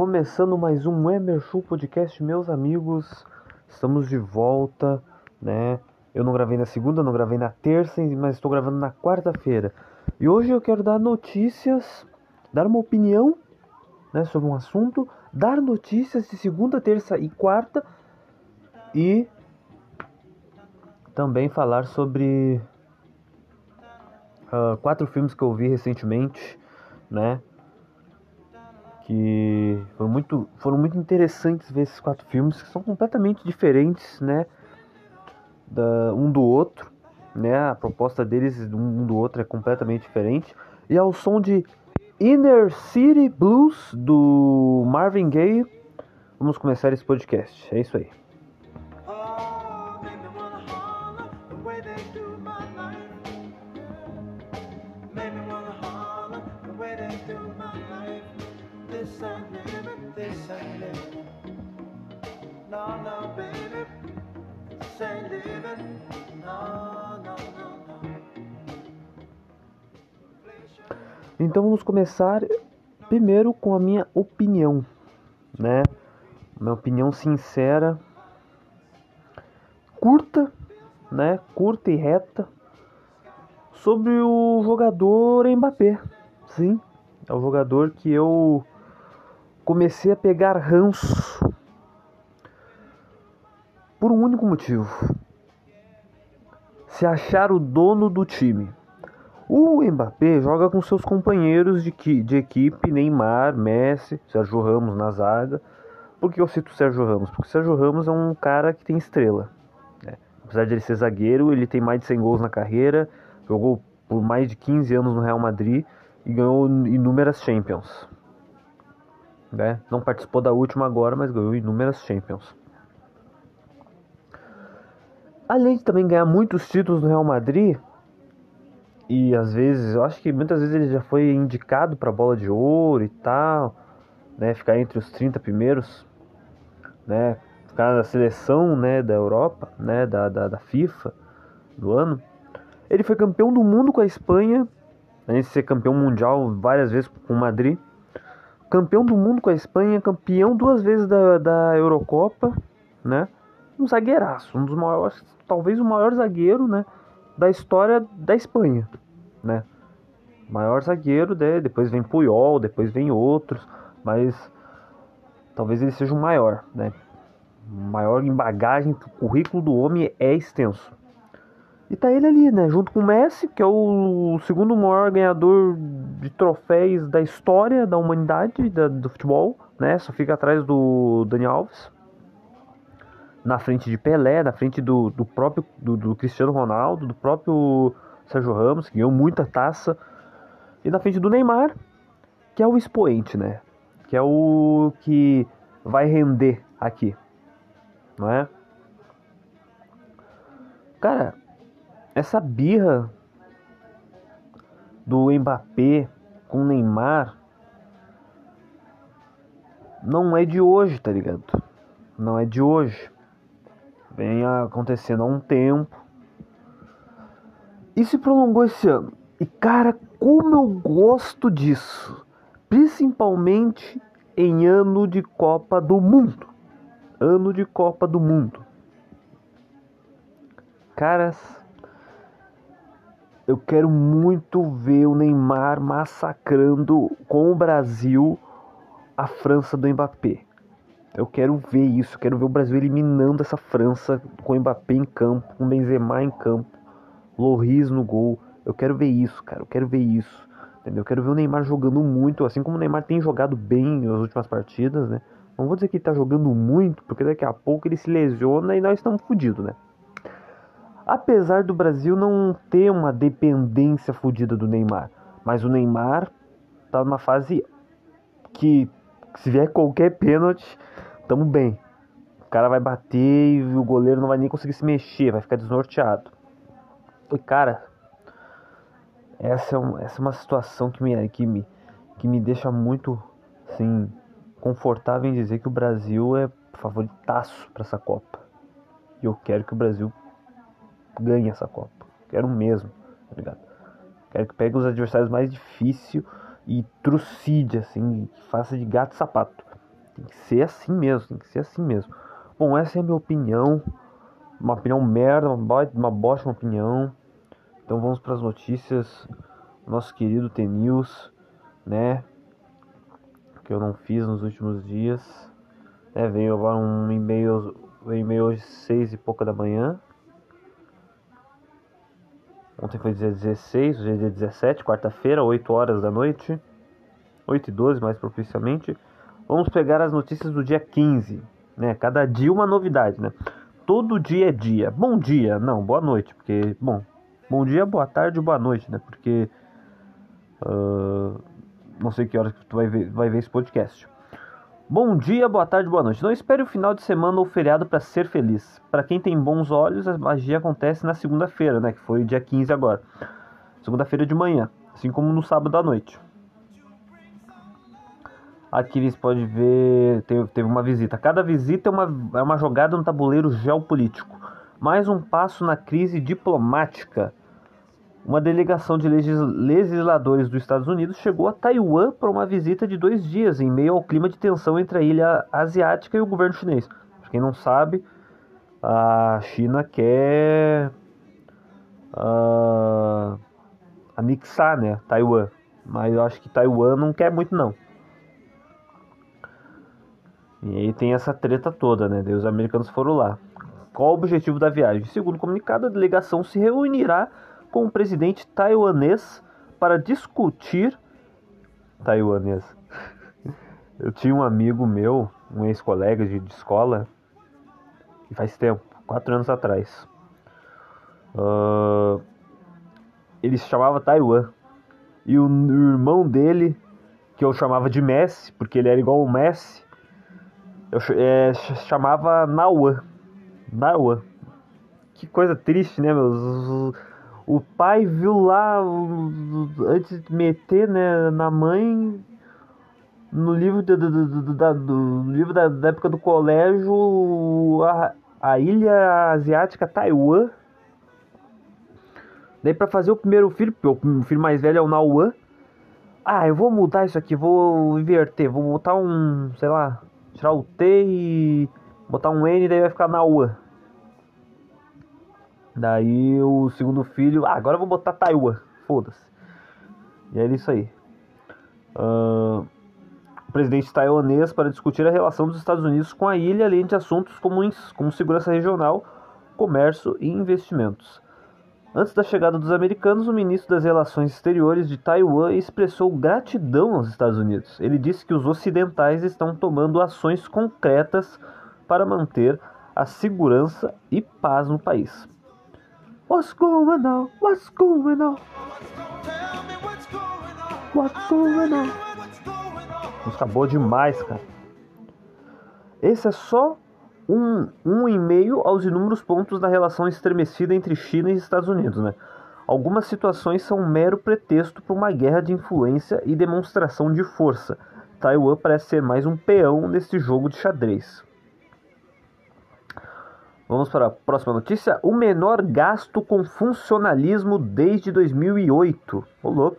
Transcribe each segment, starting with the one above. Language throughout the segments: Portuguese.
Começando mais um Emer Show Podcast, meus amigos. Estamos de volta, né? Eu não gravei na segunda, não gravei na terça, mas estou gravando na quarta-feira. E hoje eu quero dar notícias, dar uma opinião, né, sobre um assunto, dar notícias de segunda, terça e quarta e também falar sobre ah, quatro filmes que eu vi recentemente, né? Que foram muito, foram muito interessantes ver esses quatro filmes que são completamente diferentes, né, da, um do outro, né, a proposta deles um do outro é completamente diferente e ao som de Inner City Blues do Marvin Gaye, vamos começar esse podcast. É isso aí. Então vamos começar primeiro com a minha opinião, né? Minha opinião sincera, curta, né? Curta e reta sobre o jogador Mbappé. Sim, é o jogador que eu comecei a pegar ranço por um único motivo: se achar o dono do time. O Mbappé joga com seus companheiros de, de equipe, Neymar, Messi, Sérgio Ramos na zaga. Por que eu cito o Sérgio Ramos? Porque o Sérgio Ramos é um cara que tem estrela. né? Apesar de ele ser zagueiro, ele tem mais de 100 gols na carreira, jogou por mais de 15 anos no Real Madrid e ganhou inúmeras Champions. né? Não participou da última agora, mas ganhou inúmeras Champions. Além de também ganhar muitos títulos no Real Madrid, e às vezes, eu acho que muitas vezes ele já foi indicado para bola de ouro e tal, né, ficar entre os 30 primeiros, né, ficar na seleção, né, da Europa, né, da, da, da FIFA do ano. Ele foi campeão do mundo com a Espanha, além de ser campeão mundial várias vezes com o Madrid. Campeão do mundo com a Espanha, campeão duas vezes da, da Eurocopa, né? Um zagueiraço, um dos maiores, talvez o maior zagueiro, né? Da história da Espanha, né? Maior zagueiro, né? depois vem Puyol, depois vem outros, mas talvez ele seja o maior, né? Maior em bagagem, o currículo do homem é extenso. E tá ele ali, né? Junto com o Messi, que é o segundo maior ganhador de troféus da história da humanidade da- do futebol, né? Só fica atrás do Dani Alves na frente de Pelé, na frente do, do próprio do, do Cristiano Ronaldo, do próprio Sérgio Ramos, que ganhou muita taça, e na frente do Neymar, que é o expoente, né? Que é o que vai render aqui, não é? Cara, essa birra do Mbappé com o Neymar não é de hoje, tá ligado? Não é de hoje. Vem acontecendo há um tempo. E se prolongou esse ano. E cara, como eu gosto disso. Principalmente em ano de Copa do Mundo. Ano de Copa do Mundo. Caras, eu quero muito ver o Neymar massacrando com o Brasil a França do Mbappé. Eu quero ver isso, quero ver o Brasil eliminando essa França com o Mbappé em campo, com o Benzema em campo, Loris no gol. Eu quero ver isso, cara, eu quero ver isso. Entendeu? Eu quero ver o Neymar jogando muito, assim como o Neymar tem jogado bem nas últimas partidas, né? Não vou dizer que ele tá jogando muito, porque daqui a pouco ele se lesiona e nós estamos fodidos, né? Apesar do Brasil não ter uma dependência fodida do Neymar, mas o Neymar tá numa fase que se vier qualquer pênalti, tamo bem. O cara vai bater e o goleiro não vai nem conseguir se mexer, vai ficar desnorteado. E cara, essa é, um- essa é uma situação que me, que me, que me deixa muito assim, confortável em dizer que o Brasil é favoritaço para essa Copa. E eu quero que o Brasil ganhe essa Copa. Quero mesmo, tá ligado? Quero que pegue os adversários mais difíceis e trucide, assim, que faça de gato sapato. Tem que ser assim mesmo, tem que ser assim mesmo. Bom, essa é a minha opinião. Uma opinião merda, uma, bo- uma bosta uma opinião. Então vamos para as notícias. Nosso querido T-News, né? Que eu não fiz nos últimos dias. É, veio agora um e-mail, um e-mail hoje seis e pouca da manhã. Ontem foi dia 16, hoje é dia 17, quarta-feira, 8 horas da noite. 8 e 12 mais propiciamente. Vamos pegar as notícias do dia 15, né? Cada dia uma novidade, né? Todo dia é dia. Bom dia, não, boa noite, porque, bom, bom dia, boa tarde, boa noite, né? Porque ah, não sei que horas que tu vai ver, vai ver esse podcast. Bom dia, boa tarde, boa noite. Não espere o final de semana ou feriado para ser feliz. Para quem tem bons olhos, a magia acontece na segunda-feira, né? Que foi dia 15 agora. Segunda-feira de manhã, assim como no sábado à noite. Aqui você pode ver, teve, teve uma visita. Cada visita é uma, é uma jogada no tabuleiro geopolítico. Mais um passo na crise diplomática. Uma delegação de legis- legisladores dos Estados Unidos chegou a Taiwan para uma visita de dois dias, em meio ao clima de tensão entre a ilha asiática e o governo chinês. Para quem não sabe, a China quer ah, anexar né, Taiwan. Mas eu acho que Taiwan não quer muito, não. E aí tem essa treta toda, né? Os americanos foram lá. Qual o objetivo da viagem? Segundo o comunicado, a delegação se reunirá com o presidente taiwanês para discutir taiwanês. Eu tinha um amigo meu, um ex-colega de, escola, e faz tempo, quatro anos atrás. Ah, ele se chamava Taiwan. E o, o irmão dele, que eu chamava de Messi, porque ele era igual o Messi, eu é, ch- chamava Nauan. Nauan. Que coisa triste, né, meus? O pai viu lá, antes de meter né, na mãe, no livro, do, do, da, do- livro da, da época do colégio, a, a ilha asiática Taiwan. Daí pra fazer o primeiro filho, o filho mais velho é o Nauan. Ah, eu vou mudar isso aqui, vou inverter, vou botar um, sei lá, tirar o T e botar um N, daí vai ficar Nauan. Daí o segundo filho, ah, agora eu vou botar Taiwan, foda-se. E é isso aí. Ahn, o presidente taiwanês para discutir a relação dos Estados Unidos com a ilha, além de assuntos comuns como segurança regional, comércio e investimentos. Antes da chegada dos americanos, o ministro das Relações Exteriores de Taiwan expressou gratidão aos Estados Unidos. Ele disse que os ocidentais estão tomando ações concretas para manter a segurança e paz no país. What's going on? What's going on? What's going on. Música boa demais, cara. Esse é só um, um e meio aos inúmeros pontos da relação estremecida entre China e Estados Unidos. Né? Algumas situações são mero pretexto para uma guerra de influência e demonstração de força. Taiwan parece ser mais um peão nesse jogo de xadrez. Vamos para a próxima notícia. O menor gasto com funcionalismo desde 2008. Ô louco.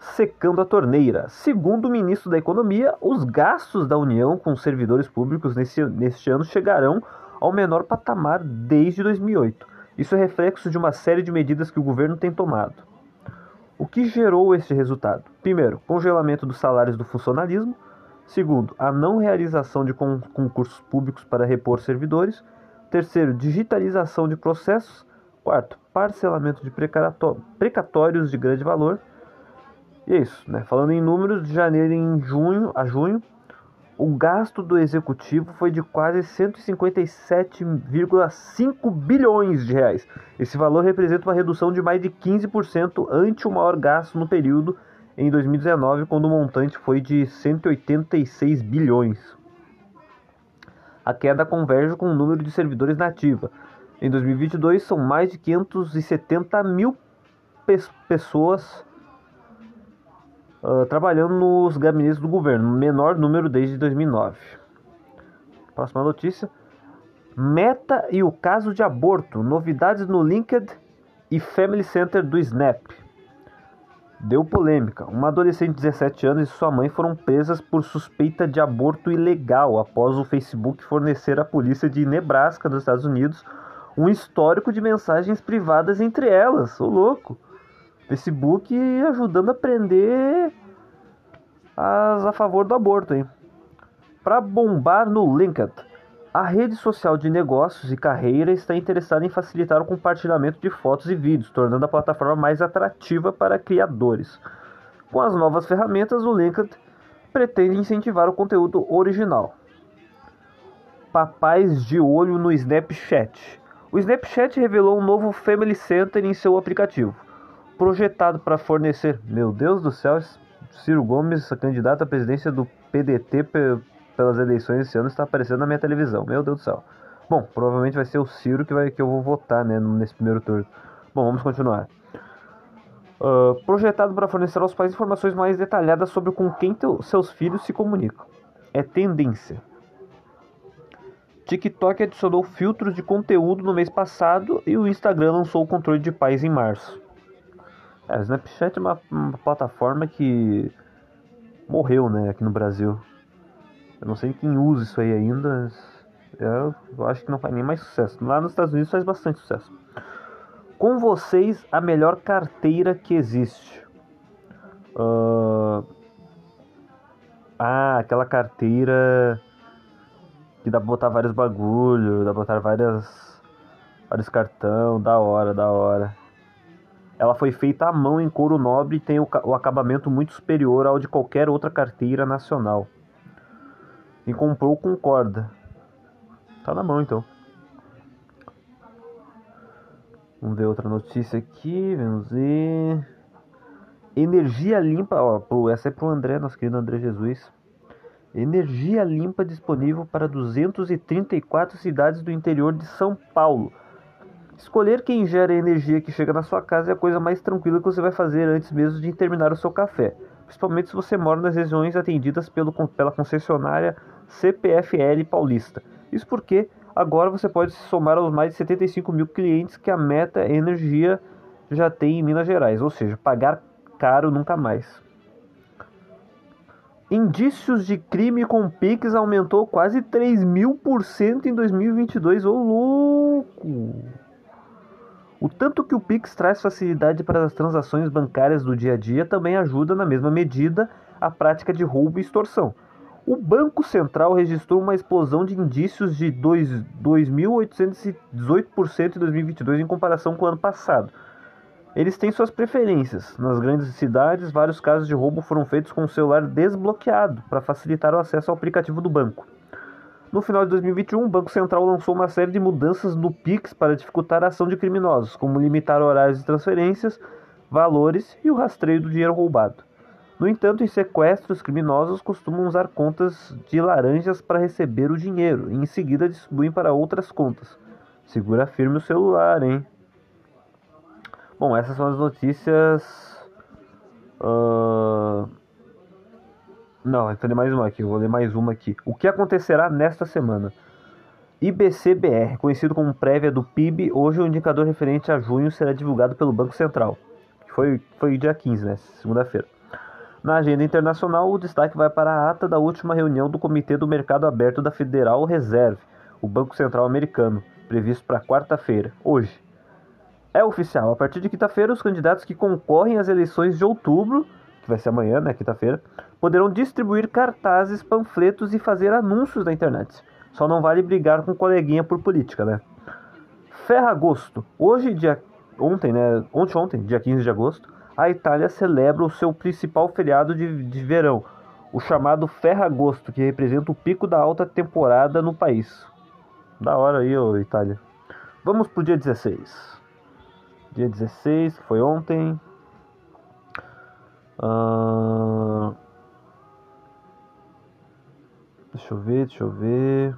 Secando a torneira. Segundo o ministro da Economia, os gastos da União com servidores públicos nesse, neste ano chegarão ao menor patamar desde 2008. Isso é reflexo de uma série de medidas que o governo tem tomado. O que gerou este resultado? Primeiro, congelamento dos salários do funcionalismo. Segundo, a não realização de con- concursos públicos para repor servidores. Terceiro, digitalização de processos. Quarto, parcelamento de precatórios de grande valor. E é isso, né? Falando em números, de janeiro em junho a junho, o gasto do executivo foi de quase 157,5 bilhões de reais. Esse valor representa uma redução de mais de 15% ante o maior gasto no período em 2019, quando o montante foi de 186 bilhões. A queda converge com o número de servidores na ativa. Em 2022, são mais de 570 mil pes- pessoas ah, trabalhando nos gabinetes do governo, menor número desde 2009. Próxima notícia. Meta e o caso de aborto. Novidades no LinkedIn e Family Center do Snap. Deu polêmica. Uma adolescente de 17 anos e sua mãe foram presas por suspeita de aborto ilegal após o Facebook fornecer à polícia de Nebraska, nos Estados Unidos, um histórico de mensagens privadas entre elas. Ô louco! Facebook ajudando a prender as a favor do aborto, hein? Para bombar no LinkedIn, a rede social de negócios e carreira está interessada em facilitar o compartilhamento de fotos e vídeos, tornando a plataforma mais atrativa para criadores. Com as novas ferramentas, o LinkedIn pretende incentivar o conteúdo original. Papais de olho no Snapchat. O Snapchat revelou um novo Family Center em seu aplicativo, projetado para fornecer. Meu Deus do céu, Ciro Gomes, candidato à presidência do PDT pelas eleições esse ano, está aparecendo na minha televisão. Meu Deus do céu. Bom, provavelmente vai ser o Ciro que, vai, que eu vou votar né, nesse primeiro turno. Bom, vamos continuar. Ah, projetado para fornecer aos pais informações mais detalhadas sobre com quem teu- seus filhos se comunicam. É tendência. TikTok adicionou filtros de conteúdo no mês passado e o Instagram lançou o controle de pais em março. É, o Snapchat é uma, uma plataforma que morreu, né, aqui no Brasil. Eu não sei quem usa isso aí ainda. Eu, acho que não faz nem mais sucesso. Lá nos Estados Unidos faz bastante sucesso. Com vocês, a melhor carteira que existe. Ah, ah, aquela carteira que dá pra botar vários bagulho, dá pra botar várias vários cartão, da hora, da hora. Ela foi feita à mão em couro nobre e tem o, o acabamento muito superior ao de qualquer outra carteira nacional. E comprou com corda. Tá na mão então. Vamos ver outra notícia aqui, vamos ver. Energia limpa, ó, pro, essa é pro André, nosso querido André Jesus. Energia limpa disponível para 234 cidades do interior de São Paulo. Escolher quem gera a energia que chega na sua casa é a coisa mais tranquila que você vai fazer antes mesmo de terminar o seu café. Principalmente se você mora nas regiões atendidas pelo, pela concessionária CPFL Paulista. Isso porque agora você pode se somar aos mais de 75 mil clientes que a Meta Energia já tem em Minas Gerais. Ou seja, pagar caro nunca mais. Indícios de crime com Pix aumentou quase 3 mil por cento em 2022. Ô louco! O tanto que o Pix traz facilidade para as transações bancárias do dia a dia também ajuda, na mesma medida, a prática de roubo e extorsão. O Banco Central registrou uma explosão de indícios de 2 2.818% em 2022 em comparação com o ano passado. Eles têm suas preferências. Nas grandes cidades, vários casos de roubo foram feitos com o celular desbloqueado para facilitar o acesso ao aplicativo do banco. No final de 2021, o Banco Central lançou uma série de mudanças no Pix para dificultar a ação de criminosos, como limitar horários de transferências, valores e o rastreio do dinheiro roubado. No entanto, em sequestros, criminosos costumam usar contas de laranjas para receber o dinheiro e em seguida distribuem para outras contas. Segura firme o celular, hein? Bom, essas são as notícias. ah, Não, vou ler mais uma aqui. Eu vou ler mais uma aqui. O que acontecerá nesta semana? IBCBR, conhecido como prévia do PIB, hoje o indicador referente a junho será divulgado pelo Banco Central. Foi, foi dia 15, né? Segunda-feira. Na agenda internacional, o destaque vai para a ata da última reunião do Comitê do Mercado Aberto da Federal Reserve, o Banco Central Americano, previsto para quarta-feira, hoje. É oficial, a partir de quinta-feira, os candidatos que concorrem às eleições de outubro, que vai ser amanhã, né, quinta-feira, poderão distribuir cartazes, panfletos e fazer anúncios na internet. Só não vale brigar com coleguinha por política, né? Ferragosto. Hoje, dia ontem, né? Ontem, ontem, dia 15 de agosto, a Itália celebra o seu principal feriado de, de verão, o chamado Ferragosto, que representa o pico da alta temporada no país. Da hora aí, ô Itália. Vamos pro dia 16. Dia 16, que foi ontem. Ahn, Deixa eu ver, deixa eu ver.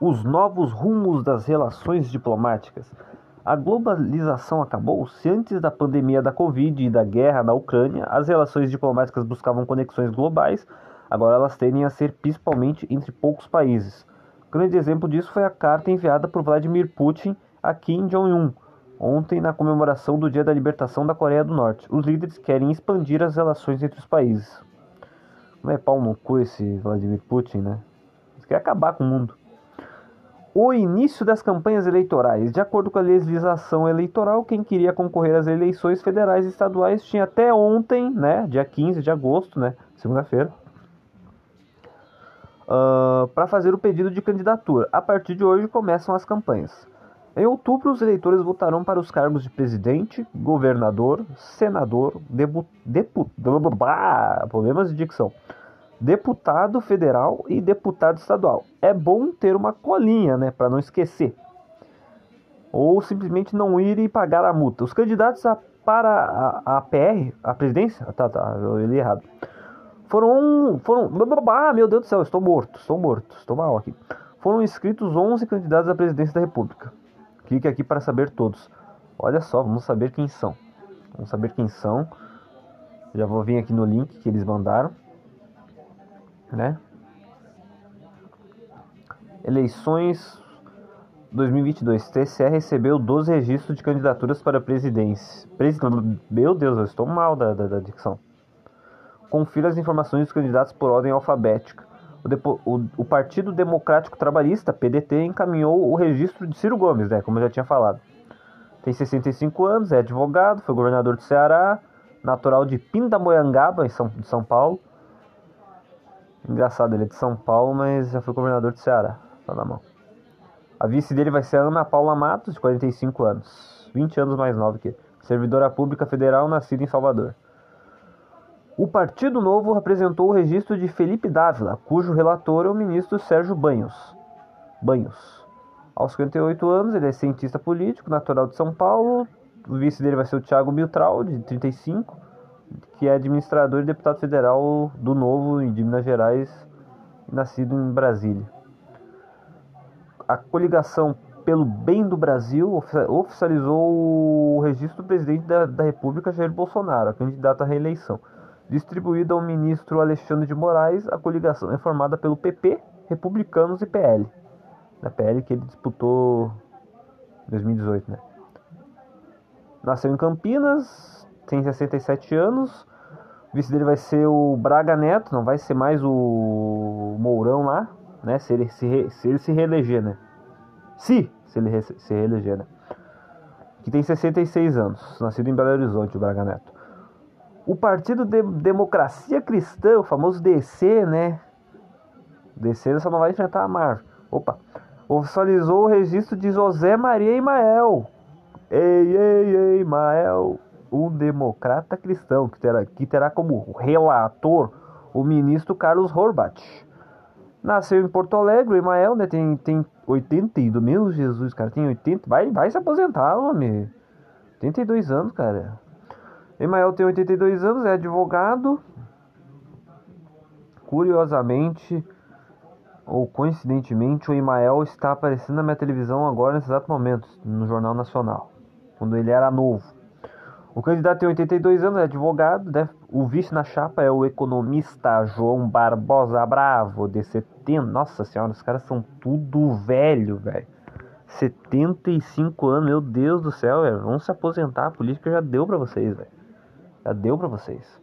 Os novos rumos das relações diplomáticas. A globalização acabou? Se antes da pandemia da Covid e da guerra na Ucrânia, as relações diplomáticas buscavam conexões globais, agora elas tendem a ser principalmente entre poucos países. Grande exemplo disso foi a carta enviada por Vladimir Putin a Kim Jong-un, ontem na comemoração do Dia da Libertação da Coreia do Norte. Os líderes querem expandir as relações entre os países. Não é pau no cu esse Vladimir Putin, né? Ele quer acabar com o mundo. O início das campanhas eleitorais. De acordo com a legislação eleitoral, quem queria concorrer às eleições federais e estaduais tinha até ontem, né, dia 15 de agosto, né, segunda-feira, para fazer o pedido de candidatura. A partir de hoje começam as campanhas. Em outubro, os eleitores votarão para os cargos de presidente, governador, senador, debu, depu, blá, problemas de dicção, deputado federal e deputado estadual. É bom ter uma colinha, né, para não esquecer. Ou simplesmente não ir e pagar a multa. Os candidatos a, para a, a PR, a presidência, tá, tá, eu li errado. Foram, foram, ah, meu Deus do céu, estou morto, estou morto, estou mal aqui. Foram inscritos 11 candidatos à presidência da República. Clique aqui para saber todos. Olha só, vamos saber quem são. Vamos saber quem são. Já vou vir aqui no link que eles mandaram. Né? Eleições 2022. TCE recebeu 12 registros de candidaturas para presidência. Presi... Meu Deus, eu estou mal da, da, da dicção. Confira as informações dos candidatos por ordem alfabética. O, depo... o, o Partido Democrático Trabalhista, PDT, encaminhou o registro de Ciro Gomes, né, como eu já tinha falado. Tem 65 anos, é advogado, foi governador do Ceará, natural de Pindamonhangaba, em São, de São Paulo. Engraçado, ele é de São Paulo, mas já foi governador do Ceará. Tá na mão. A vice dele vai ser Ana Paula Matos, de 45 anos. 20 anos mais nova que ele. Servidora Pública Federal, nascida em Salvador. O Partido Novo apresentou o registro de Felipe Dávila, cujo relator é o ministro Sérgio Banhos. Banhos. Aos 58 anos, ele é cientista político, natural de São Paulo. O vice dele vai ser o Thiago Miltral, de 35, que é administrador e deputado federal do Novo de Minas Gerais, nascido em Brasília. A coligação pelo bem do Brasil ofi- oficializou o registro do presidente da, da República, Jair Bolsonaro, candidato à reeleição. Distribuído ao ministro Alexandre de Moraes, a coligação é formada pelo PP, Republicanos e PL. Na PL que ele disputou em 2018, né? Nasceu em Campinas, tem 67 anos. O vice dele vai ser o Braga Neto, não vai ser mais o Mourão lá, né? Se ele se, re- se, ele se reeleger, né? Se, se ele re- se reeleger, né? Que tem 66 anos, nascido em Belo Horizonte, o Braga Neto. O Partido de Democracia Cristã, o famoso DC, né? DC só não vai enfrentar a Mar. Opa! Oficializou o registro de José Maria Imael. Ei, ei, ei, Imael. Um democrata cristão que terá, que terá como relator o ministro Carlos Horbat. Nasceu em Porto Alegre, o Imael, né? Tem, tem 82. Meu Jesus, cara, tem 80. Vai, vai se aposentar, homem. 82 anos, cara. Emael tem 82 anos, é advogado, curiosamente ou coincidentemente, o Imael está aparecendo na minha televisão agora nesse exato momento, no Jornal Nacional, quando ele era novo. O candidato tem 82 anos, é advogado, deve- o vice na chapa é o economista João Barbosa Bravo, de 70. Nossa senhora, os caras são tudo velho, velho. 75 anos, meu Deus do céu, velho. Vamos se aposentar, a política já deu pra vocês, velho. Já deu pra vocês.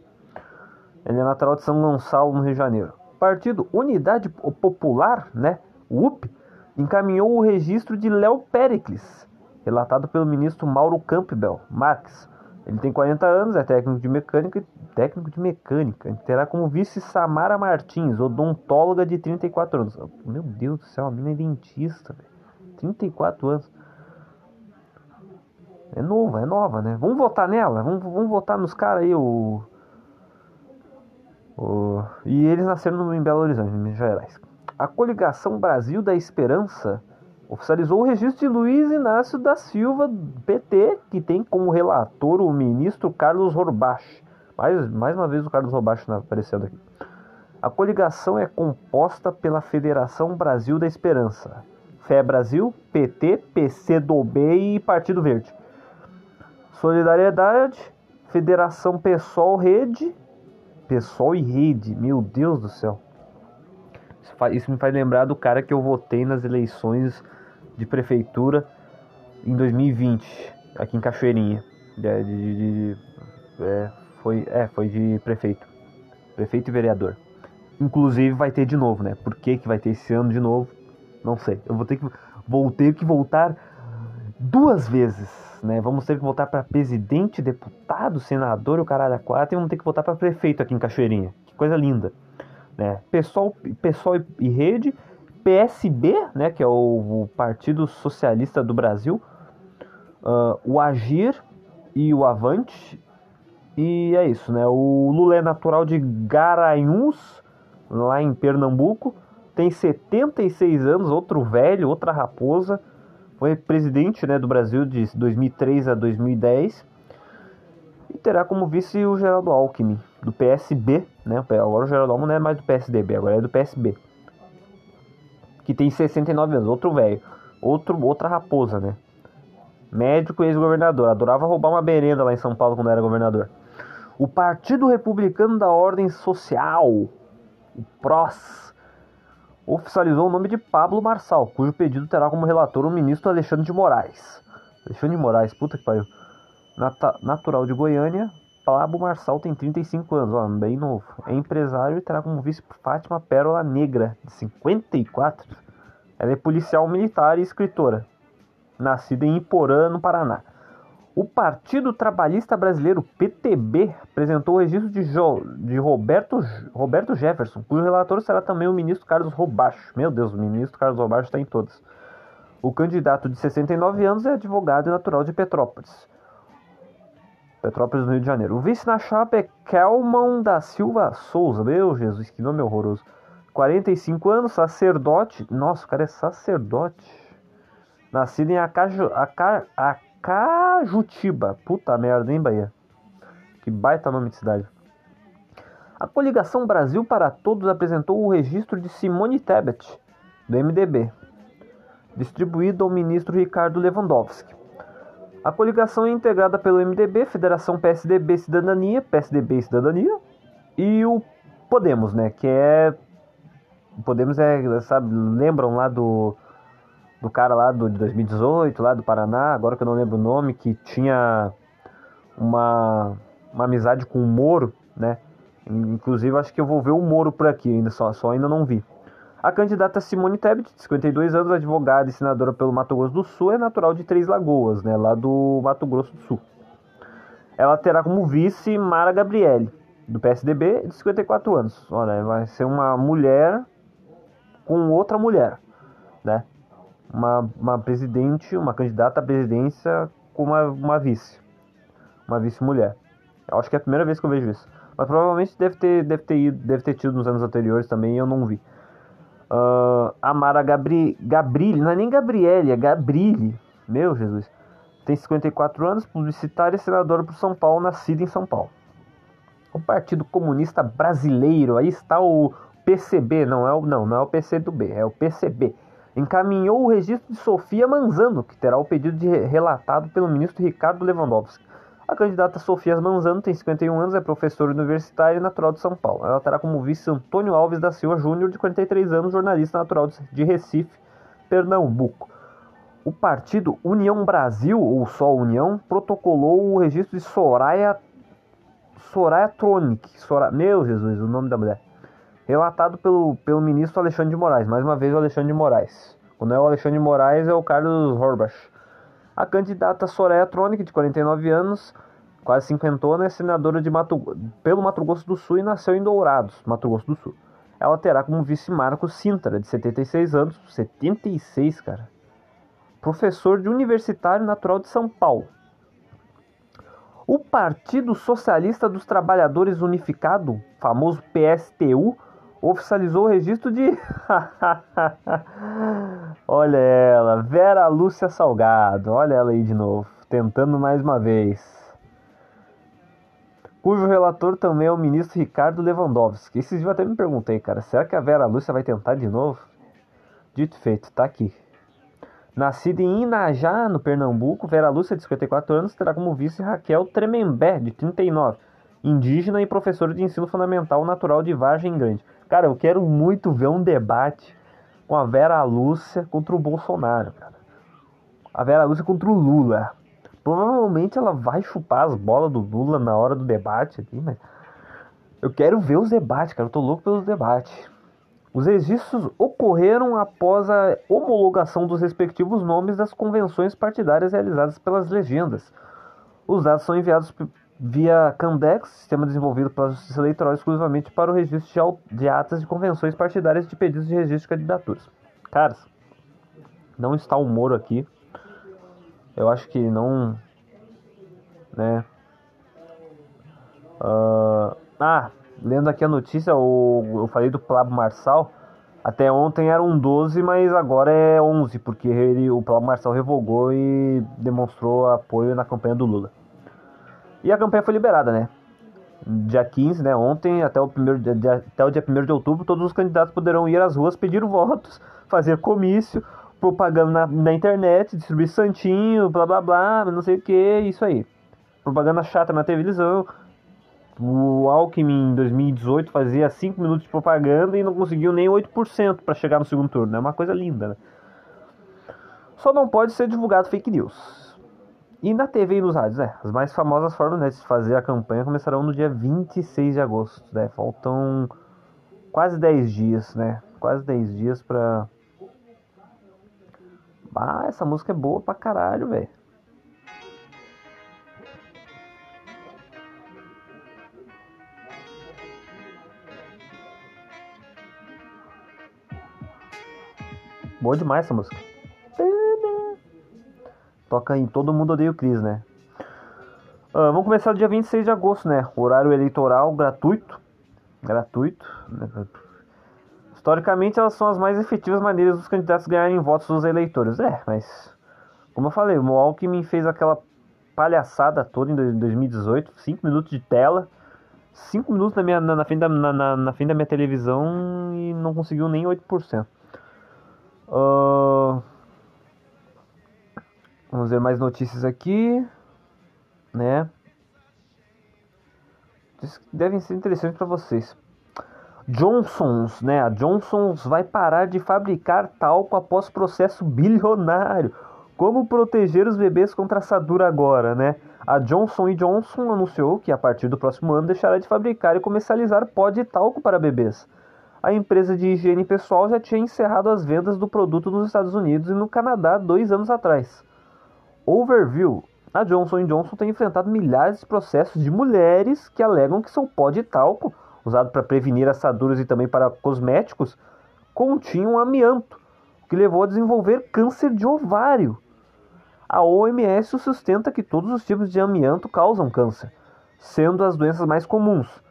Ele é natural de São Gonçalo, no Rio de Janeiro. Partido Unidade Popular, né, UP, encaminhou o registro de Léo Pericles, relatado pelo ministro Mauro Campbell Marques. Ele tem 40 anos, é técnico de mecânica, técnico de mecânica. Terá como vice Samara Martins, odontóloga de 34 anos. Meu Deus do céu, a mina é dentista, velho. 34 anos. É nova, é nova, né? Vamos votar nela? Vamos, vamos votar nos caras aí, o... o- E eles nasceram em Belo Horizonte, em Minas Gerais. A coligação Brasil da Esperança oficializou o registro de Luiz Inácio da Silva, PT, que tem como relator o ministro Carlos Horbach. Mais, mais uma vez o Carlos Horbach aparecendo aqui. A coligação é composta pela Federação Brasil da Esperança, Fé Brasil, PT, PCdoB e Partido Verde. Solidariedade, Federação PSOL Rede, PSOL e Rede, meu Deus do céu. Isso, me faz lembrar do cara que eu votei nas eleições de prefeitura em 2020, aqui em Cachoeirinha. De- de- de- é, foi, é, foi de prefeito. Prefeito e vereador. Inclusive vai ter de novo, né? Por que, que vai ter esse ano de novo? Não sei. Eu vou ter que, vou ter que voltar duas vezes, né? Vamos ter que voltar para presidente, deputado, senador, o caralho a quatro, e vamos ter que voltar para prefeito aqui em Cachoeirinha. Que coisa linda, né? Pessoal, pessoal e rede, PSB, né? Que é o, o Partido Socialista do Brasil, ah, o Agir e o Avante. E é isso, né? O Lula é natural de Garanhuns, lá em Pernambuco. Tem 76 anos, outro velho, outra raposa. Foi presidente né, do Brasil de 2003 a 2010. E terá como vice o Geraldo Alckmin, do PSB. Né? Agora o Geraldo não é mais do PSDB, agora é do PSB. Que tem 69 anos, outro velho. Outro, outra raposa, né? Médico e ex-governador. Adorava roubar uma merenda lá em São Paulo quando era governador. O Partido Republicano da Ordem Social, o PROS, oficializou o nome de Pablo Marçal, cujo pedido terá como relator o ministro Alexandre de Moraes. Alexandre de Moraes, puta que pariu. Natural de Goiânia, Pablo Marçal tem 35 anos, ó, bem novo. É empresário e terá como vice Fátima Pérola Negra, de 54. Ela é policial militar e escritora, nascida em Iporã, no Paraná. O Partido Trabalhista Brasileiro, PTB, apresentou o registro de, Jo- de Roberto, Roberto Jefferson, cujo relator será também o ministro Carlos Robacho. Meu Deus, o ministro Carlos Robacho está em todas. O candidato de 69 anos é advogado e natural de Petrópolis. Petrópolis, no Rio de Janeiro. O vice na chapa é Kelman da Silva Souza. Meu Jesus, que nome horroroso. 45 anos, sacerdote. Nossa, o cara é sacerdote. Nascido em Acaju, Aca, Acajutiba. Puta merda, hein, Bahia? Que baita nome de cidade. A coligação Brasil para Todos apresentou o registro de Simone Tebet, do MDB, distribuído ao ministro Ricardo Lewandowski. A coligação é integrada pelo MDB, Federação PSDB Cidadania, PSDB Cidadania, e o Podemos, né? Que é. O Podemos é, sabe, lembram lá do. Do cara lá do, de 2018, lá do Paraná, agora que eu não lembro o nome, que tinha uma, uma amizade com o Moro, né? Inclusive, acho que eu vou ver o Moro por aqui, ainda só, só ainda não vi. A candidata Simone Tebet, de 52 anos, advogada e senadora pelo Mato Grosso do Sul, é natural de Três Lagoas, né, lá do Mato Grosso do Sul. Ela terá como vice Mara Gabriele, do PSDB, de 54 anos. Olha, vai ser uma mulher com outra mulher, né? Uma, uma presidente, uma candidata à presidência com uma, uma vice, uma vice-mulher. Eu acho que é a primeira vez que eu vejo isso. Mas provavelmente deve ter, deve ter, ido, deve ter tido nos anos anteriores também e eu não vi. Ah, a Mara Gabri, Gabrilli, não é nem Gabriele, é Gabrilli. Meu Jesus. Tem 54 anos, publicitária e senadora por São Paulo, nascida em São Paulo. O Partido Comunista Brasileiro, aí está o PCB, não é o, não, não é o PC do B, é o PCB, encaminhou o registro de Sofia Manzano, que terá o pedido de re- relatado pelo ministro Ricardo Lewandowski. A candidata Sofia Manzano tem 51 anos, é professora universitária e natural de São Paulo. Ela terá como vice Antônio Alves da Silva Júnior, de 43 anos, jornalista natural de- Recife, Pernambuco. O partido União Brasil, ou só União, protocolou o registro de Soraya Soraya Tronic. Sora... Meu Jesus, o nome da mulher. Relatado pelo, pelo ministro Alexandre de Moraes. Mais uma vez o Alexandre de Moraes. Quando é o Alexandre de Moraes, é o Carlos Horbach. A candidata Soraya Tronic, de 49 anos, quase cinquentona, é senadora de Mato... pelo Mato Grosso do Sul e nasceu em Dourados, Mato Grosso do Sul. Ela terá como vice Marcos Sintra, de 76 anos. 76, cara. Professor de Universitário Natural de São Paulo. O Partido Socialista dos Trabalhadores Unificado, famoso PSTU, oficializou o registro de. olha ela, Vera Lúcia Salgado, olha ela aí de novo, tentando mais uma vez. Cujo relator também é o ministro Ricardo Lewandowski. Esses dias eu até me perguntei, cara, será que a Vera Lúcia vai tentar de novo? Dito feito, tá aqui. Nascida em Inajá, no Pernambuco, Vera Lúcia, de 54 anos, terá como vice Raquel Tremembé, de 39, indígena e professora de ensino fundamental natural de Vargem Grande. Cara, eu quero muito ver um debate com a Vera Lúcia contra o Bolsonaro, cara. A Vera Lúcia contra o Lula. Provavelmente ela vai chupar as bolas do Lula na hora do debate aqui, mas eu quero ver os debates, cara. Eu tô louco pelos debates. Os registros ocorreram após a homologação dos respectivos nomes das convenções partidárias realizadas pelas legendas. Os dados são enviados via Candex, sistema desenvolvido pela Justiça Eleitoral exclusivamente para o registro de atas de convenções partidárias de pedidos de registro de candidaturas. Caras, não está o Moro aqui. Eu acho que não. Né? Ah, ah, lendo aqui a notícia, o, eu falei do Pablo Marçal. Até ontem eram 12, mas agora é 11, porque ele, o Pablo Marçal revogou e demonstrou apoio na campanha do Lula. E a campanha foi liberada, né? Dia 15, né? Ontem, até o, primeiro, dia- até o dia 1 de outubro, todos os candidatos poderão ir às ruas pedir votos, fazer comício, propaganda na, na internet, distribuir santinho, blá blá blá, não sei o que, isso aí. Propaganda chata na televisão. O Alckmin em 2018 fazia 5 minutos de propaganda e não conseguiu nem 8% para chegar no segundo turno. É uma coisa linda, né? Só não pode ser divulgado fake news. E na TV e nos rádios, né? As mais famosas formas né, de fazer a campanha começarão no dia 26 de agosto, né? Faltam quase 10 dias, né? Quase 10 dias pra. Ah, essa música é boa pra caralho, velho. Boa demais essa música. Toca em Todo Mundo Odeia o Cris, né? Ah, vamos começar dia 26 de agosto, né? Horário eleitoral gratuito. Gratuito. né? Historicamente, elas são as mais efetivas maneiras dos candidatos ganharem votos dos eleitores. É, mas... Como eu falei, o Alckmin fez aquela palhaçada toda em dois- 2018. 5 minutos de tela. 5 minutos na, minha, na, na frente da, na, na, na frente da minha televisão e não conseguiu nem 8%. Ah, vamos ver mais notícias aqui, né? Devem ser interessantes para vocês. Johnson's, né? A Johnson's vai parar de fabricar talco após processo bilionário. Como proteger os bebês contra assadura agora, né? A Johnson Johnson anunciou que a partir do próximo ano deixará de fabricar e comercializar pó de talco para bebês. A empresa de higiene pessoal já tinha encerrado as vendas do produto nos Estados Unidos e no Canadá dois anos atrás. Overview. A Johnson Johnson tem enfrentado milhares de processos de mulheres que alegam que seu pó de talco, usado para prevenir assaduras e também para cosméticos, continham amianto, o que levou a desenvolver câncer de ovário. A OMS sustenta que todos os tipos de amianto causam câncer, sendo as doenças mais comuns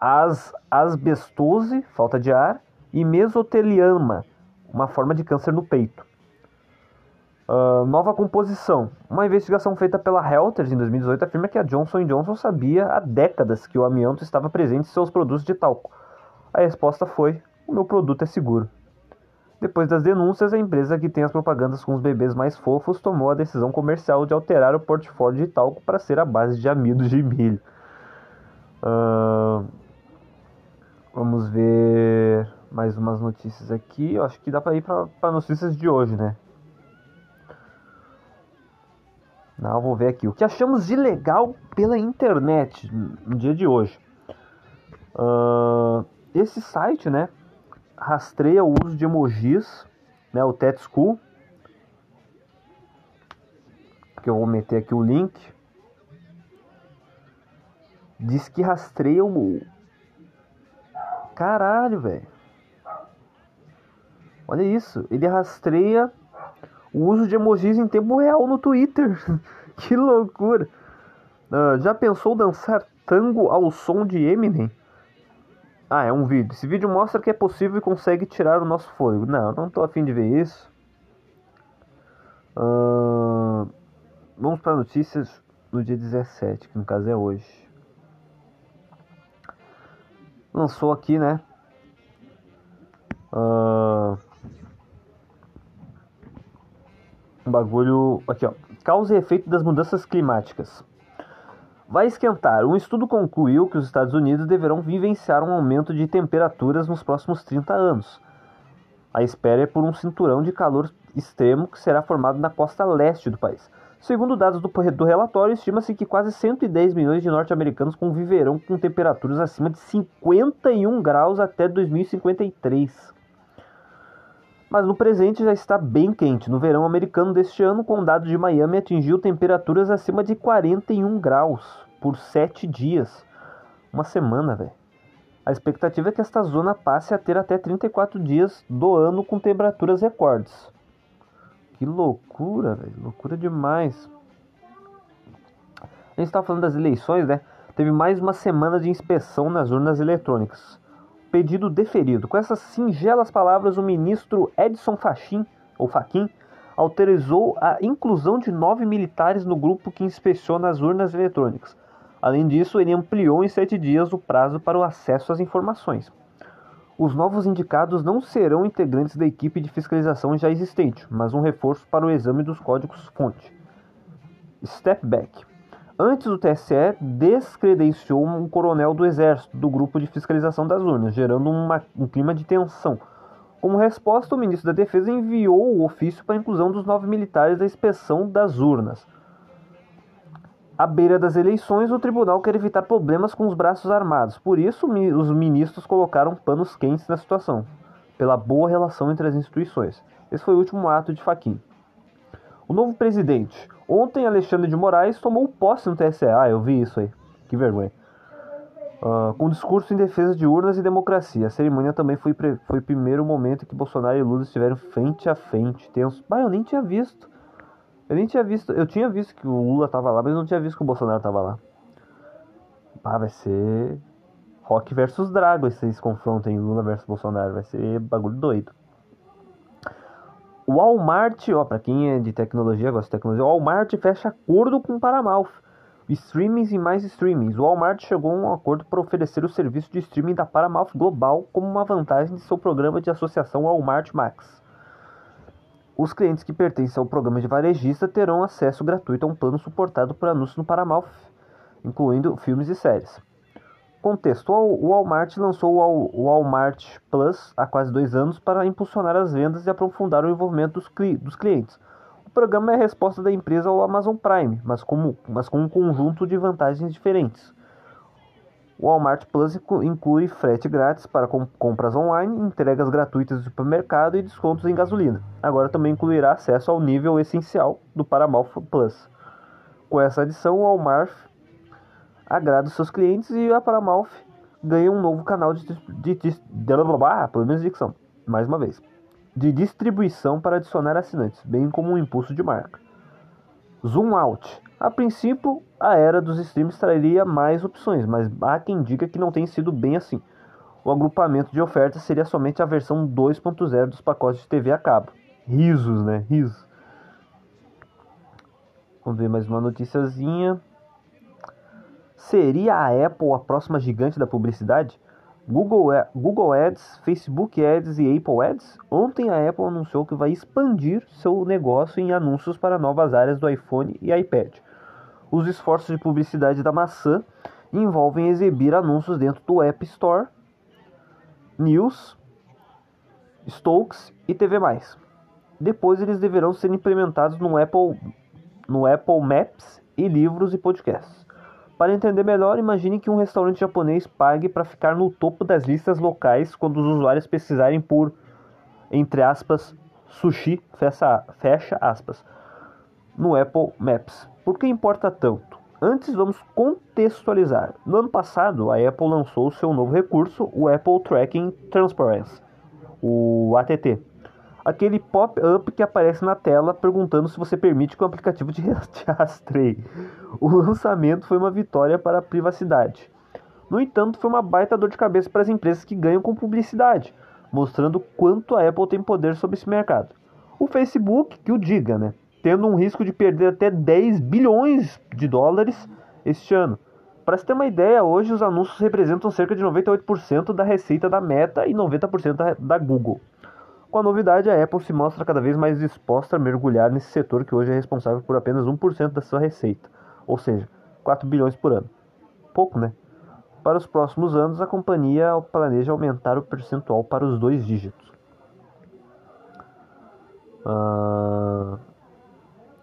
as asbestose, falta de ar, e mesotelioma, uma forma de câncer no peito. Ah, nova composição. Uma investigação feita pela Reuters em 2018 afirma que a Johnson Johnson sabia há décadas que o amianto estava presente em seus produtos de talco. A resposta foi: o meu produto é seguro. Depois das denúncias, a empresa que tem as propagandas com os bebês mais fofos tomou a decisão comercial de alterar o portfólio de talco para ser a base de amido de milho. Ah, vamos ver mais umas notícias aqui. Eu acho que dá para ir para notícias de hoje, né? Não, vou ver aqui. O que achamos de legal pela internet no dia de hoje? Ah, esse site, né? Rastreia o uso de emojis, né? O Tet School. Que eu vou meter aqui o link. Diz que rastreia o. Caralho, velho. Olha isso. Ele rastreia o uso de emojis em tempo real no Twitter. que loucura. Ah, já pensou dançar tango ao som de Eminem? Ah, é um vídeo. Esse vídeo mostra que é possível e consegue tirar o nosso fôlego. Não, não tô afim de ver isso. Ah, vamos para notícias no dia 17, que no caso é hoje. Lançou aqui, né? Ah, um bagulho. Aqui, ó. Causa e efeito das mudanças climáticas. Vai esquentar. Um estudo concluiu que os Estados Unidos deverão vivenciar um aumento de temperaturas nos próximos 30 anos. A espera é por um cinturão de calor extremo que será formado na costa leste do país. Segundo dados do, do relatório, estima-se que quase 110 milhões de norte-americanos conviverão com temperaturas acima de 51 graus até 2053 mas no presente já está bem quente. No verão americano deste ano, o condado de Miami atingiu temperaturas acima de 41 graus por 7 dias. Uma semana, velho. A expectativa é que esta zona passe a ter até 34 dias do ano com temperaturas recordes. Que loucura, velho. Loucura demais. A gente estava falando das eleições, né? Teve mais uma semana de inspeção nas urnas eletrônicas pedido deferido. Com essas singelas palavras, o ministro Edson Fachin, ou Fachin, autorizou a inclusão de nove militares no grupo que inspeciona as urnas eletrônicas. Além disso, ele ampliou em sete dias o prazo para o acesso às informações. Os novos indicados não serão integrantes da equipe de fiscalização já existente, mas um reforço para o exame dos códigos-fonte. Step back. Antes, o TSE descredenciou um coronel do Exército do grupo de fiscalização das urnas, gerando uma, um clima de tensão. Como resposta, o ministro da Defesa enviou o ofício para a inclusão dos nove militares da inspeção das urnas. À beira das eleições, o tribunal quer evitar problemas com os braços armados, por isso, os ministros colocaram panos quentes na situação, pela boa relação entre as instituições. Esse foi o último ato de Fachin. O novo presidente. Ontem, Alexandre de Moraes tomou posse no TSE. Ah, eu vi isso aí. Que vergonha. Ah, com discurso em defesa de urnas e democracia. A cerimônia também foi, foi o primeiro momento em que Bolsonaro e Lula estiveram frente a frente. Tenso. Bah, eu nem tinha visto. Eu nem tinha visto. Eu tinha visto que o Lula tava lá, mas não tinha visto que o Bolsonaro tava lá. Ah, vai ser. Rock versus Drago esse confronto em Lula versus Bolsonaro. Vai ser bagulho doido. O Walmart, ó, pra quem é de tecnologia, gosta de tecnologia, o Walmart fecha acordo com Paramount. Streamings e mais streamings. O Walmart chegou a um acordo para oferecer o serviço de streaming da Paramount Global como uma vantagem de seu programa de associação Walmart Max. Os clientes que pertencem ao programa de varejista terão acesso gratuito a um plano suportado por anúncios no Paramount, incluindo filmes e séries. Contexto: o Walmart lançou o Wal- o Walmart Plus há quase dois anos para impulsionar as vendas e aprofundar o envolvimento dos, cli- dos clientes. O programa é a resposta da empresa ao Amazon Prime, mas, como, mas com um conjunto de vantagens diferentes. O Walmart Plus inclu- inclui frete grátis para com- compras online, entregas gratuitas do supermercado e descontos em gasolina. Agora também incluirá acesso ao nível essencial do Paramount Plus. Com essa adição, o Walmart agrada os seus clientes e a Paramount ganha um novo canal de, de, de, de ah, problemas de dicção, mais uma vez, de distribuição para adicionar assinantes, bem como um impulso de marca. Zoom out. A princípio, a era dos streams traria mais opções, mas há quem diga que não tem sido bem assim. O agrupamento de ofertas seria somente a versão 2.0 dos pacotes de TV a cabo. Risos, né? Risos. Vamos ver mais uma noticiazinha. Seria a Apple a próxima gigante da publicidade? Google, A- Google Ads, Facebook Ads e Apple Ads, ontem a Apple anunciou que vai expandir seu negócio em anúncios para novas áreas do iPhone e iPad. Os esforços de publicidade da maçã envolvem exibir anúncios dentro do App Store, News, Stokes e TV+. Depois eles deverão ser implementados no Apple, no Apple Maps e livros e podcasts. Para entender melhor, imagine que um restaurante japonês pague para ficar no topo das listas locais quando os usuários pesquisarem por, entre aspas, sushi, fecha, fecha aspas, no Apple Maps. Por que importa tanto? Antes vamos contextualizar. No ano passado, a Apple lançou seu novo recurso, o Apple Tracking Transparency, o ATT. Aquele pop-up que aparece na tela perguntando se você permite que o aplicativo te rastreie. O lançamento foi uma vitória para a privacidade. No entanto, foi uma baita dor de cabeça para as empresas que ganham com publicidade, mostrando quanto a Apple tem poder sobre esse mercado. O Facebook, que o diga, né? Tendo um risco de perder até 10 bilhões de dólares este ano. Para se ter uma ideia, hoje os anúncios representam cerca de 98% da receita da Meta e 90% da, da Google. Com a novidade, a Apple se mostra cada vez mais disposta a mergulhar nesse setor que hoje é responsável por apenas 1% da sua receita, ou seja, 4 bilhões por ano. Pouco, né? Para os próximos anos, a companhia planeja aumentar o percentual para os dois dígitos. Ah,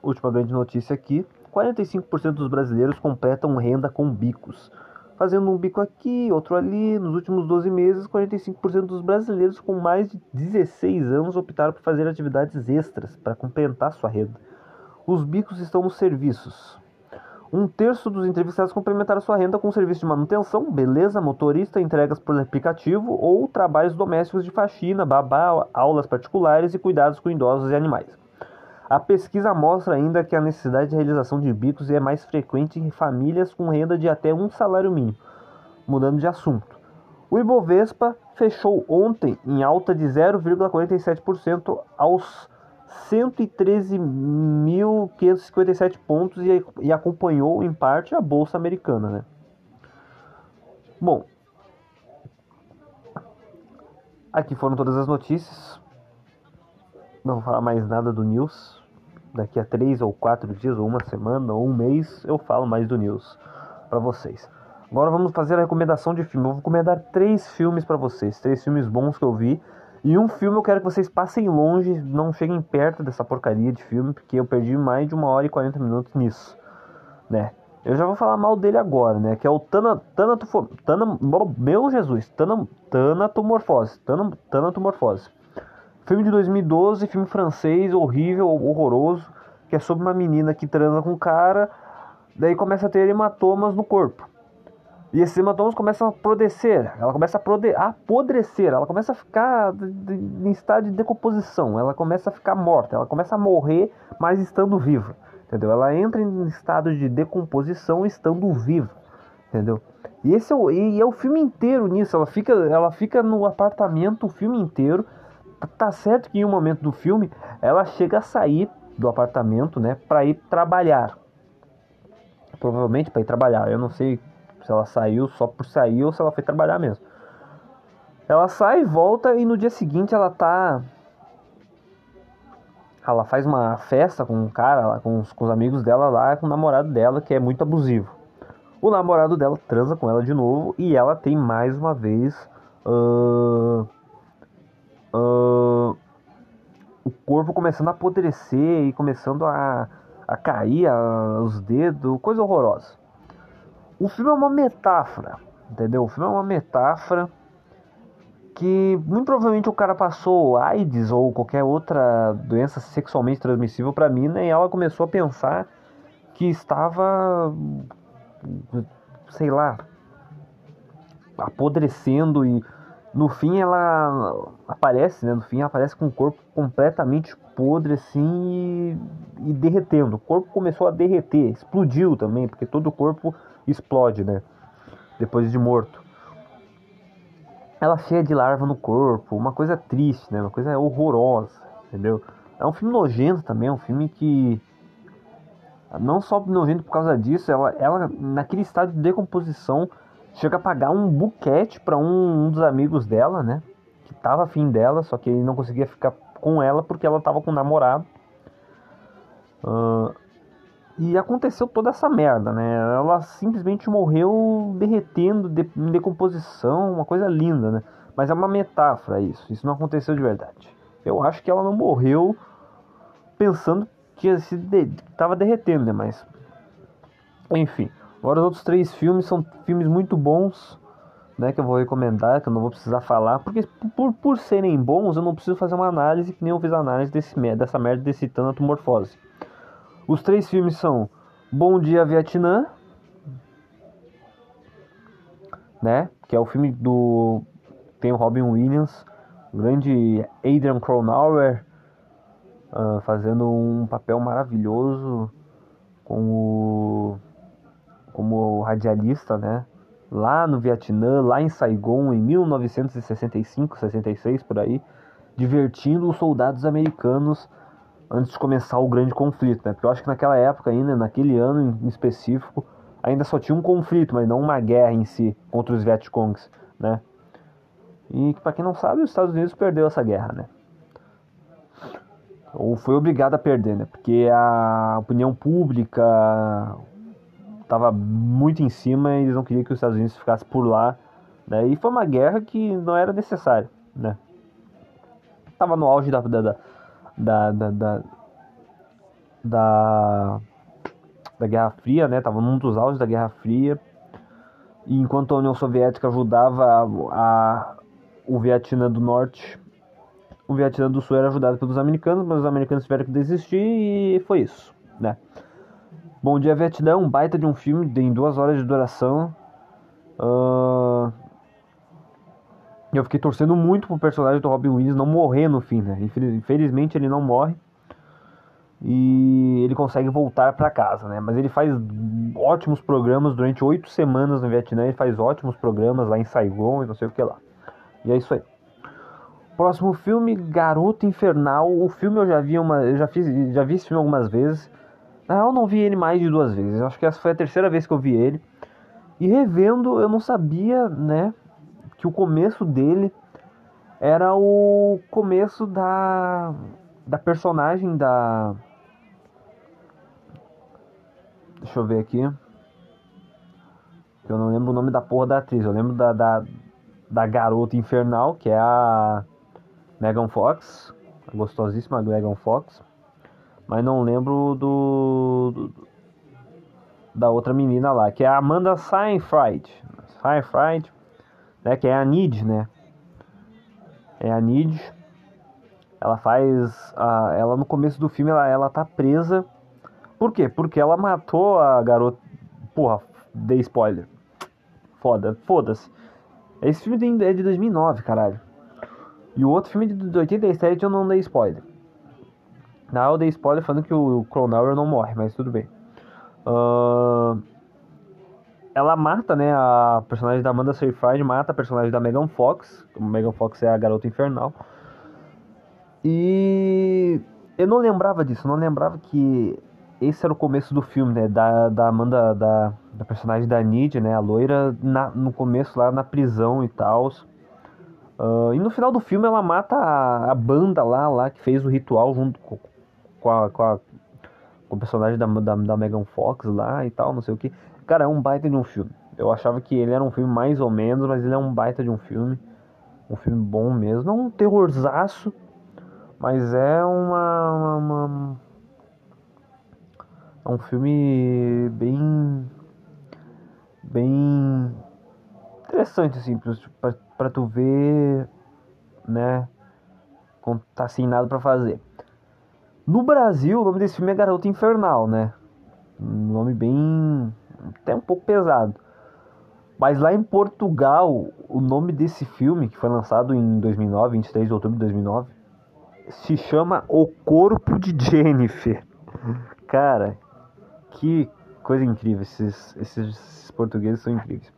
última grande notícia aqui: 45% dos brasileiros completam renda com bicos. Fazendo um bico aqui, outro ali, nos últimos 12 meses, 45% dos brasileiros com mais de 16 anos optaram por fazer atividades extras para complementar sua renda. Os bicos estão nos serviços. Um terço dos entrevistados complementaram sua renda com serviço de manutenção, beleza, motorista, entregas por aplicativo ou trabalhos domésticos de faxina, babá, aulas particulares e cuidados com idosos e animais. A pesquisa mostra ainda que a necessidade de realização de bicos é mais frequente em famílias com renda de até um salário mínimo. Mudando de assunto. O Ibovespa fechou ontem em alta de 0,47% aos 113.557 pontos e, acompanhou em parte a bolsa americana, né? Bom, aqui foram todas as notícias. Não vou falar mais nada do news. Daqui a três ou quatro dias, ou uma semana, ou um mês, eu falo mais do news para vocês. Agora vamos fazer a recomendação de filme. Eu vou recomendar três filmes para vocês, três filmes bons que eu vi. E um filme eu quero que vocês passem longe, não cheguem perto dessa porcaria de filme, porque eu perdi mais de uma hora e 40 minutos nisso, né? Eu já vou falar mal dele agora, né? Que é o Tana, Tanatofo- Tana, meu Jesus, Tana, Tanatomorfose, Tana, Tanatomorfose. Filme de 2012, filme francês, horrível, horroroso, que é sobre uma menina que transa com um cara, daí começa a ter hematomas no corpo. E esses hematomas começam a apodrecer, ela começa a apodrecer, ela começa a ficar em estado de decomposição, ela começa a ficar morta, ela começa a morrer, mas estando viva, entendeu? Ela entra em estado de decomposição estando viva, entendeu? E esse é o, e é o filme inteiro nisso, ela fica, ela fica no apartamento o filme inteiro, Tá- certo que em um momento do filme ela chega a sair do apartamento, né, para ir trabalhar. Provavelmente para ir trabalhar. Eu não sei se ela saiu só por sair ou se ela foi trabalhar mesmo. Ela sai, volta e no dia seguinte ela tá ela faz uma festa com um cara lá, com os, com os amigos dela lá, com o namorado dela, que é muito abusivo. O namorado dela transa com ela de novo e ela tem mais uma vez ahn, ahn, o corpo começando a apodrecer e começando a, a cair a- os dedos, coisa horrorosa. O filme é uma metáfora, entendeu? O filme é uma metáfora que muito provavelmente o cara passou AIDS ou qualquer outra doença sexualmente transmissível pra mina e ela começou a pensar que estava, sei lá, apodrecendo e no fim ela aparece, né? No fim ela aparece com o corpo completamente podre assim e, e derretendo. O corpo começou a derreter, explodiu também, porque todo o corpo explode, né? Depois de morto. Ela cheia de larva no corpo, uma coisa triste, né? Uma coisa horrorosa, entendeu? É um filme nojento também, é um filme que não só nojento por causa disso, ela, ela naquele estado de decomposição, chega a pagar um buquete pra um, um dos amigos dela, né? Que tava afim dela, só que ele não conseguia ficar com ela porque ela tava com um namorado. Ah, e aconteceu toda essa merda, né? Ela simplesmente morreu derretendo, de, em decomposição, uma coisa linda, né? Mas é uma metáfora isso, isso não aconteceu de verdade. Eu acho que ela não morreu pensando que se de, derretendo, né? Mas enfim, agora os outros três filmes são filmes muito bons, né? Que eu vou recomendar, que eu não vou precisar falar, porque por, por serem bons eu não preciso fazer uma análise que nem eu fiz a análise desse, dessa merda desse Tanatomorfose. Os três filmes são Bom Dia Vietnã, né? Que é o filme do tem o Robin Williams, o grande Adrian Cronauer ah, fazendo um papel maravilhoso como como radialista, né? Lá no Vietnã, lá em Saigon, em 1965, 66 por aí, divertindo os soldados americanos antes de começar o grande conflito, né? Porque eu acho que naquela época ainda, naquele ano em específico, ainda só tinha um conflito, mas não uma guerra em si contra os Vietcongs, né? E para quem não sabe, os Estados Unidos perdeu essa guerra, né? Ou foi obrigado a perder, né? Porque a opinião pública estava muito em cima e eles não queriam que os Estados Unidos ficasse por lá, né? E foi uma guerra que não era necessária, né? Tava no auge da da, da, da, da, da, da, Guerra Fria, né? Tava num dos auges da Guerra Fria. E enquanto a União Soviética ajudava a, a- o Vietnã do Norte, o Vietnã do Sul era ajudado pelos americanos, mas os americanos tiveram que desistir e foi isso, né? Bom Dia Vietnã, um baita de um filme, tem duas horas de duração. Ah, Eu fiquei torcendo muito pro personagem do Robin Williams não morrer no fim, né? Infeliz- Infelizmente ele não morre. E ele consegue voltar pra casa, né? Mas ele faz ótimos programas durante oito semanas no Vietnã. Ele faz ótimos programas lá em Saigon e não sei o que lá. E é isso aí. Próximo filme, Garoto Infernal. O filme eu já vi uma, eu já fiz, já vi esse filme algumas vezes. Na real, eu não vi ele mais de duas vezes. Eu acho que essa foi a terceira vez que eu vi ele. E revendo, eu não sabia, né, que o começo dele era o começo da da personagem da Deixa eu ver aqui. Eu não lembro o nome da porra da atriz. Eu lembro da, da, da garota infernal, que é a Megan Fox. A gostosíssima Megan Fox. Mas não lembro do, do- da outra menina lá, que é a Amanda Seyfried. Seyfried, né, que é a Nid, né? É a Nid. Ela faz a, ela no começo do filme ela, ela tá presa. Por quê? Porque ela matou a garota. Porra, dei spoiler. Foda, foda-se. Esse filme é de 2009, caralho. E o outro filme é de 87 eu não dei spoiler. Não, eu dei spoiler falando que o Cronauer não morre, mas tudo bem. Ahn, ela mata, né, a personagem da Amanda Seyfried mata a personagem da Megan Fox. A Megan Fox é a garota infernal. E eu não lembrava disso, não lembrava que esse era o começo do filme, né, da, da Amanda, da, da personagem da Nid, né, a loira, na- no começo lá na prisão e tal. e no final do filme ela mata a, a banda lá, lá que fez o ritual junto com, com, a, com, a- com o personagem da, da, da Megan Fox lá e tal, não sei o que. Cara, é um baita de um filme. Eu achava que ele era um filme mais ou menos, mas ele é um baita de um filme. Um filme bom mesmo. Não um terrorzaço, mas é uma, uma, uma- É um filme bem. Bem. Interessante, assim, pra, pra, tu ver, né? Quando tá sem nada pra fazer. No Brasil, o nome desse filme é Garota Infernal, né? Um nome bem. até um pouco pesado. Mas lá em Portugal, o nome desse filme, que foi lançado em 2009, 23 de outubro de 2009, se chama O Corpo de Jennifer. Cara, que coisa incrível. Esses, esses portugueses são incríveis.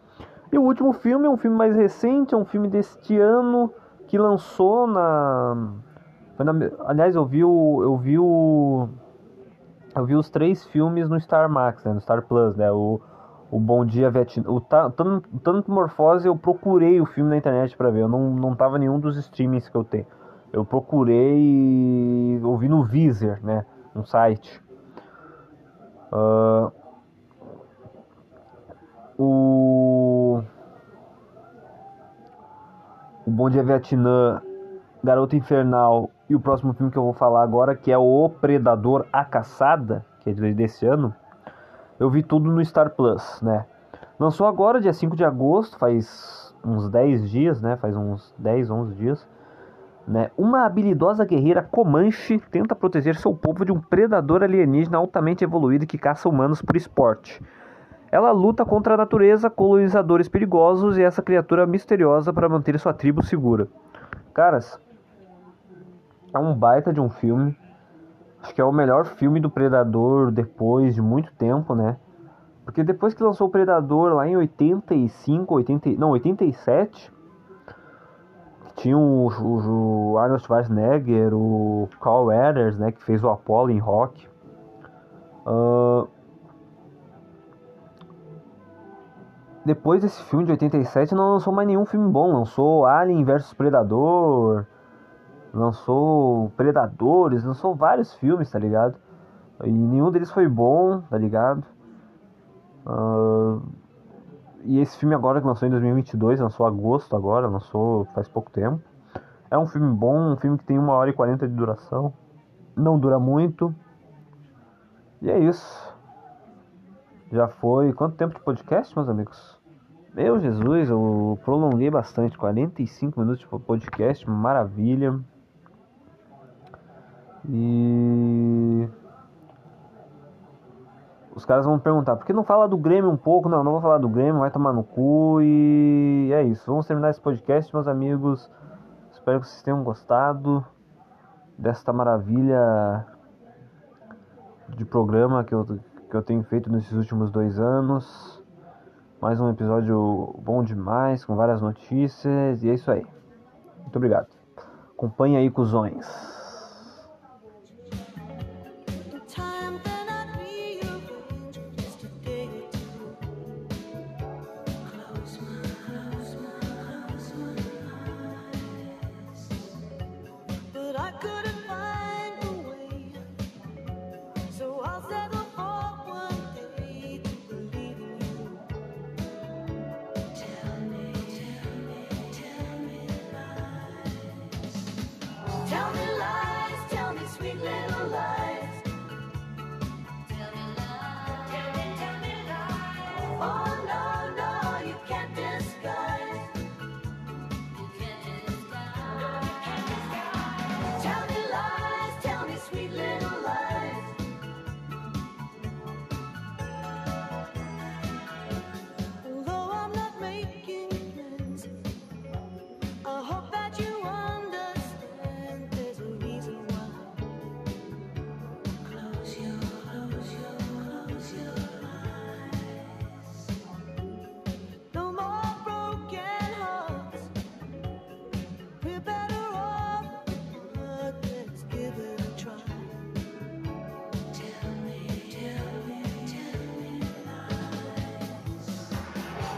E o último filme é um filme mais recente, é um filme deste ano que lançou na. Na- aliás, eu vi o. Eu vi o. Eu vi os três filmes no Star Max, né, no Star Plus, né? O, o Bom Dia Vietnã. O Ta- Tan- Tanto Morfose eu procurei o filme na internet pra ver. Eu não, não tava nenhum dos streamings que eu tenho. Eu procurei ouvi no Deezer, né? Um site. Ah, o. O Bom Dia Vietnã, Garota Infernal e o próximo filme que eu vou falar agora, que é O Predador A Caçada, que é de- desse ano, eu vi tudo no Star Plus, né? Lançou agora, dia 5 de agosto, faz uns 10 dias, né? Faz uns 10, 11 dias. Né? Uma habilidosa guerreira Comanche tenta proteger seu povo de um predador alienígena altamente evoluído que caça humanos por esporte. Ela luta contra a natureza, colonizadores perigosos e essa criatura misteriosa para manter sua tribo segura. Caras, é um baita de um filme. Acho que é o melhor filme do Predador depois de muito tempo, né? Porque depois que lançou o Predador lá em 85, 80, não, 87, tinha o, o- o Arnold Schwarzenegger, o Carl Weathers, né, que fez o Apollo em Rock. Ah, depois desse filme de 87 não lançou mais nenhum filme bom. Lançou Alien vs Predador, lançou Predadores, lançou vários filmes, tá ligado? E nenhum deles foi bom, tá ligado? Ah, e esse filme agora que lançou em 2022, lançou agosto agora, lançou faz pouco tempo. É um filme bom, um filme que tem uma hora e 40 de duração. Não dura muito. E é isso. Já foi. Quanto tempo de podcast, meus amigos? Meu Jesus, eu prolonguei bastante. 45 minutos de podcast, maravilha. E. Os caras vão perguntar, por que não fala do Grêmio um pouco? Não, não vou falar do Grêmio, vai tomar no cu e é isso. Vamos terminar esse podcast, meus amigos. Espero que vocês tenham gostado desta maravilha de programa que eu, que eu tenho feito nesses últimos dois anos. Mais um episódio bom demais, com várias notícias, e é isso aí. Muito obrigado. Acompanhe aí, cuzões.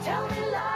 Tell me, tell